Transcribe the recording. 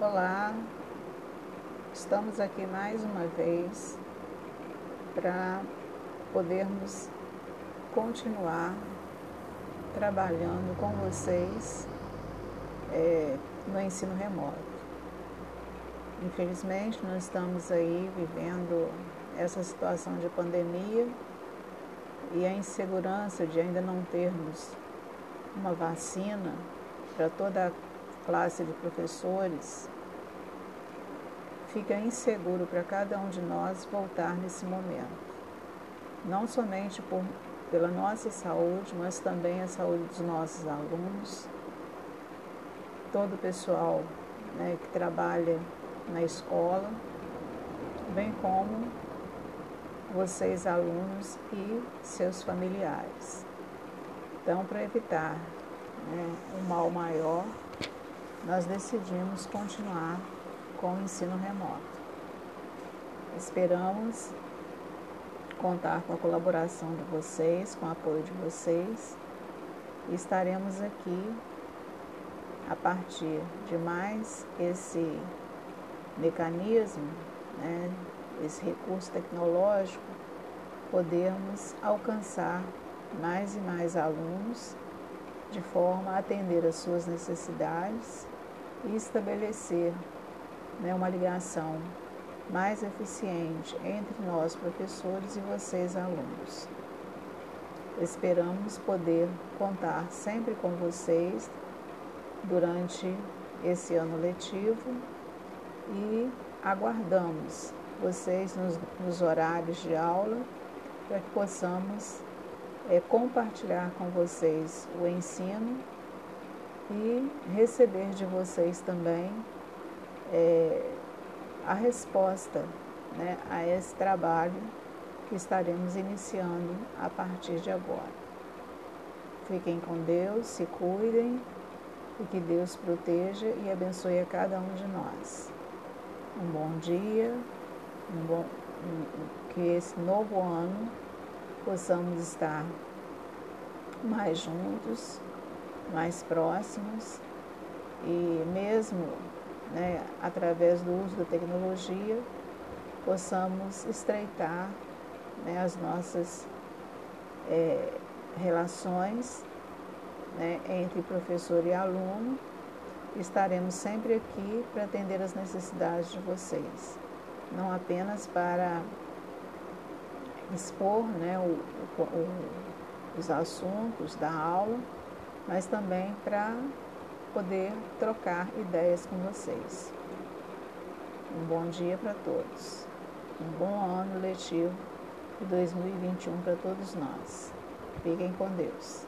Olá, estamos aqui mais uma vez para podermos continuar trabalhando com vocês é, no ensino remoto. Infelizmente, nós estamos aí vivendo essa situação de pandemia e a insegurança de ainda não termos uma vacina para toda a classe de professores, fica inseguro para cada um de nós voltar nesse momento. Não somente por, pela nossa saúde, mas também a saúde dos nossos alunos, todo o pessoal né, que trabalha na escola, bem como vocês, alunos e seus familiares. Então, para evitar né, mal maior, nós decidimos continuar com o ensino remoto. Esperamos contar com a colaboração de vocês, com o apoio de vocês. E estaremos aqui a partir de mais esse mecanismo, né, esse recurso tecnológico, podermos alcançar mais e mais alunos de forma a atender às suas necessidades estabelecer né, uma ligação mais eficiente entre nós, professores, e vocês, alunos. Esperamos poder contar sempre com vocês durante esse ano letivo e aguardamos vocês nos, nos horários de aula para que possamos é, compartilhar com vocês o ensino e receber de vocês também é, a resposta né, a esse trabalho que estaremos iniciando a partir de agora. Fiquem com Deus, se cuidem e que Deus proteja e abençoe a cada um de nós. Um bom dia, um bom, que esse novo ano possamos estar mais juntos, mais próximos e mesmo né, através do uso da tecnologia possamos estreitar né, as nossas é, relações né, entre professor e aluno. Estaremos sempre aqui para atender as necessidades de vocês, não apenas para expor né, o, o, os assuntos da aula, mas também para poder trocar ideias com vocês. Um bom dia para todos. Um bom ano letivo de 2021 para todos nós. Fiquem com Deus.